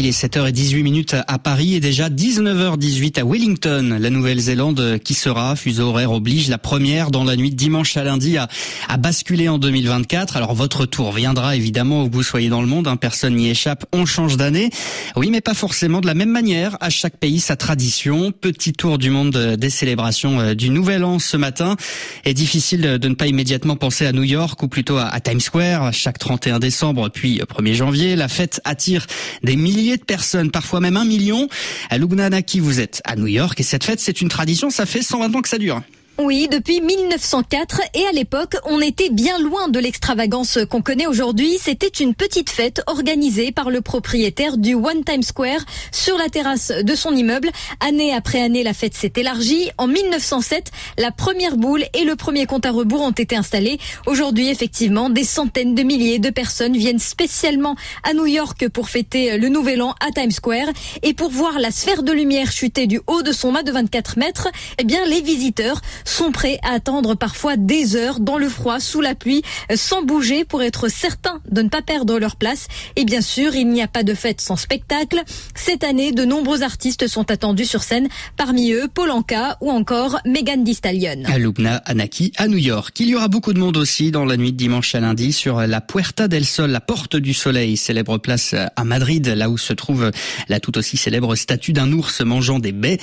Il est 7h18 minutes à Paris et déjà 19h18 à Wellington, la Nouvelle-Zélande qui sera, fuseau horaire oblige, la première dans la nuit de dimanche à lundi à, à basculer en 2024. Alors votre tour viendra évidemment où vous soyez dans le monde, hein, personne n'y échappe, on change d'année. Oui, mais pas forcément de la même manière. À chaque pays sa tradition. Petit tour du monde des célébrations euh, du Nouvel An ce matin. Et difficile de ne pas immédiatement penser à New York ou plutôt à, Times Square. Chaque 31 décembre puis 1er janvier, la fête attire des milliers de personnes, parfois même un million. À Naki, vous êtes à New York et cette fête, c'est une tradition, ça fait 120 ans que ça dure. Oui, depuis 1904 et à l'époque, on était bien loin de l'extravagance qu'on connaît aujourd'hui. C'était une petite fête organisée par le propriétaire du One Time Square sur la terrasse de son immeuble. Année après année, la fête s'est élargie. En 1907, la première boule et le premier compte à rebours ont été installés. Aujourd'hui, effectivement, des centaines de milliers de personnes viennent spécialement à New York pour fêter le Nouvel An à Times Square et pour voir la sphère de lumière chuter du haut de son mât de 24 mètres. Eh bien, les visiteurs sont prêts à attendre parfois des heures dans le froid, sous la pluie, sans bouger pour être certains de ne pas perdre leur place. Et bien sûr, il n'y a pas de fête sans spectacle. Cette année, de nombreux artistes sont attendus sur scène, parmi eux Polanka ou encore Megan Thee Stallion. À Lubna, Anaki, à New York. Il y aura beaucoup de monde aussi dans la nuit de dimanche à lundi sur la Puerta del Sol, la porte du soleil, célèbre place à Madrid, là où se trouve la tout aussi célèbre statue d'un ours mangeant des baies.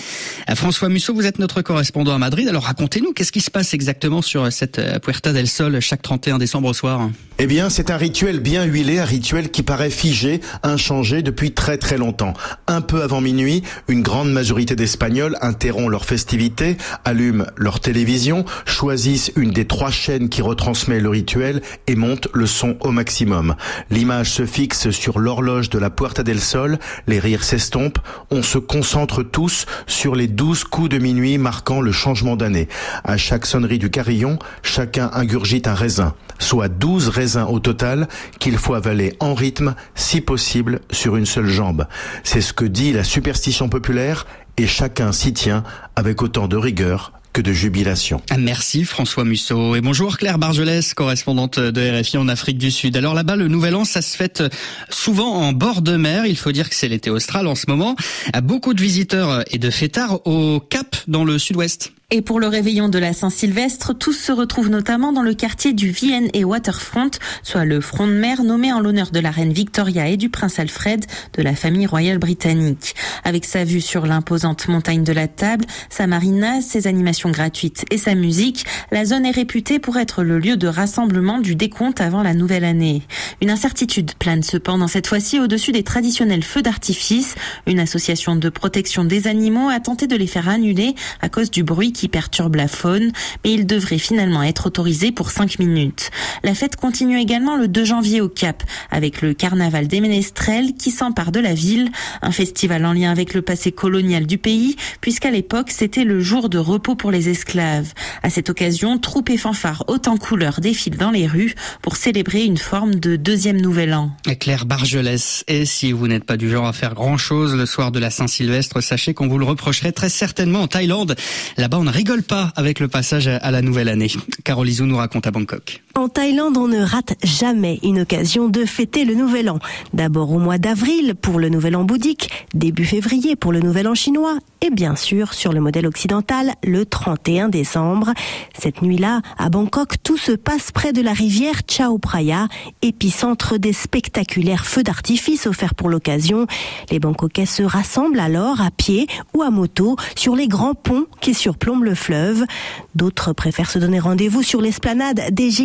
François Musso, vous êtes notre correspondant à Madrid. Alors racontez nous qu'est-ce qui se passe exactement sur cette euh, Puerta del Sol chaque 31 décembre au soir? Eh bien, c'est un rituel bien huilé, un rituel qui paraît figé, inchangé depuis très très longtemps. Un peu avant minuit, une grande majorité d'Espagnols interrompt leur festivité, allument leur télévision, choisissent une des trois chaînes qui retransmet le rituel et montent le son au maximum. L'image se fixe sur l'horloge de la Puerta del Sol, les rires s'estompent, on se concentre tous sur les douze coups de minuit marquant le changement d'année. À chaque sonnerie du carillon, chacun ingurgite un raisin, soit 12 raisins au total qu'il faut avaler en rythme, si possible, sur une seule jambe. C'est ce que dit la superstition populaire et chacun s'y tient avec autant de rigueur que de jubilation. Merci François Musso et bonjour Claire Bargelès, correspondante de RFI en Afrique du Sud. Alors là-bas, le Nouvel An, ça se fête souvent en bord de mer. Il faut dire que c'est l'été austral en ce moment. Beaucoup de visiteurs et de fêtards au Cap dans le sud-ouest. Et pour le réveillon de la Saint-Sylvestre, tous se retrouvent notamment dans le quartier du Vienne et Waterfront, soit le front de mer nommé en l'honneur de la reine Victoria et du prince Alfred de la famille royale britannique. Avec sa vue sur l'imposante montagne de la Table, sa marina, ses animations gratuites et sa musique, la zone est réputée pour être le lieu de rassemblement du décompte avant la nouvelle année. Une incertitude plane cependant cette fois-ci au-dessus des traditionnels feux d'artifice. Une association de protection des animaux a tenté de les faire annuler à cause du bruit qui perturbe la faune, mais il devrait finalement être autorisé pour 5 minutes. La fête continue également le 2 janvier au Cap, avec le carnaval des Ménestrels qui s'empare de la ville, un festival en lien avec le passé colonial du pays, puisqu'à l'époque c'était le jour de repos pour les esclaves. À cette occasion, troupes et fanfares hautes en couleurs défilent dans les rues pour célébrer une forme de deuxième nouvel an. Claire Bargelès, et si vous n'êtes pas du genre à faire grand chose le soir de la Saint-Sylvestre, sachez qu'on vous le reprocherait très certainement en Thaïlande. Là-bas, ne rigole pas avec le passage à la nouvelle année. Carole Izou nous raconte à Bangkok. En Thaïlande, on ne rate jamais une occasion de fêter le nouvel an. D'abord au mois d'avril pour le nouvel an bouddhique, début février pour le nouvel an chinois et bien sûr sur le modèle occidental le 31 décembre. Cette nuit-là, à Bangkok, tout se passe près de la rivière Chao Phraya, épicentre des spectaculaires feux d'artifice offerts pour l'occasion. Les Bangkokais se rassemblent alors à pied ou à moto sur les grands ponts qui surplombent le fleuve. D'autres préfèrent se donner rendez-vous sur l'esplanade des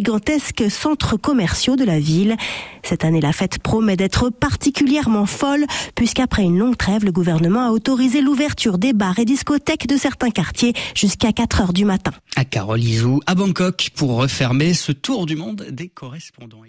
centres commerciaux de la ville. Cette année, la fête promet d'être particulièrement folle, puisqu'après une longue trêve, le gouvernement a autorisé l'ouverture des bars et discothèques de certains quartiers jusqu'à 4 heures du matin. À Carole Izou, à Bangkok, pour refermer ce tour du monde des correspondants.